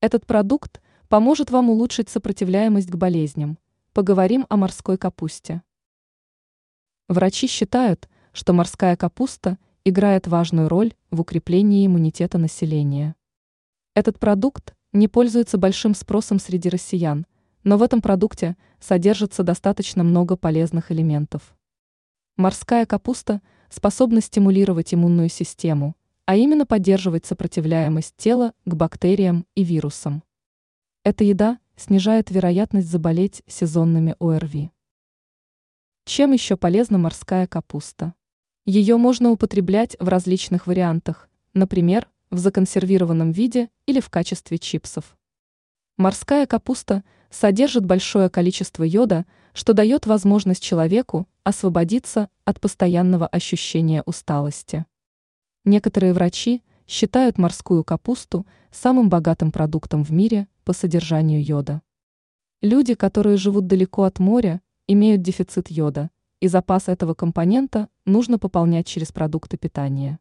Этот продукт поможет вам улучшить сопротивляемость к болезням. Поговорим о морской капусте. Врачи считают, что морская капуста играет важную роль в укреплении иммунитета населения. Этот продукт не пользуется большим спросом среди россиян, но в этом продукте содержится достаточно много полезных элементов. Морская капуста способна стимулировать иммунную систему, а именно поддерживать сопротивляемость тела к бактериям и вирусам. Эта еда снижает вероятность заболеть сезонными ОРВИ. Чем еще полезна морская капуста? Ее можно употреблять в различных вариантах, например, в законсервированном виде или в качестве чипсов. Морская капуста содержит большое количество йода, что дает возможность человеку освободиться от постоянного ощущения усталости. Некоторые врачи считают морскую капусту самым богатым продуктом в мире по содержанию йода. Люди, которые живут далеко от моря, имеют дефицит йода, и запас этого компонента нужно пополнять через продукты питания.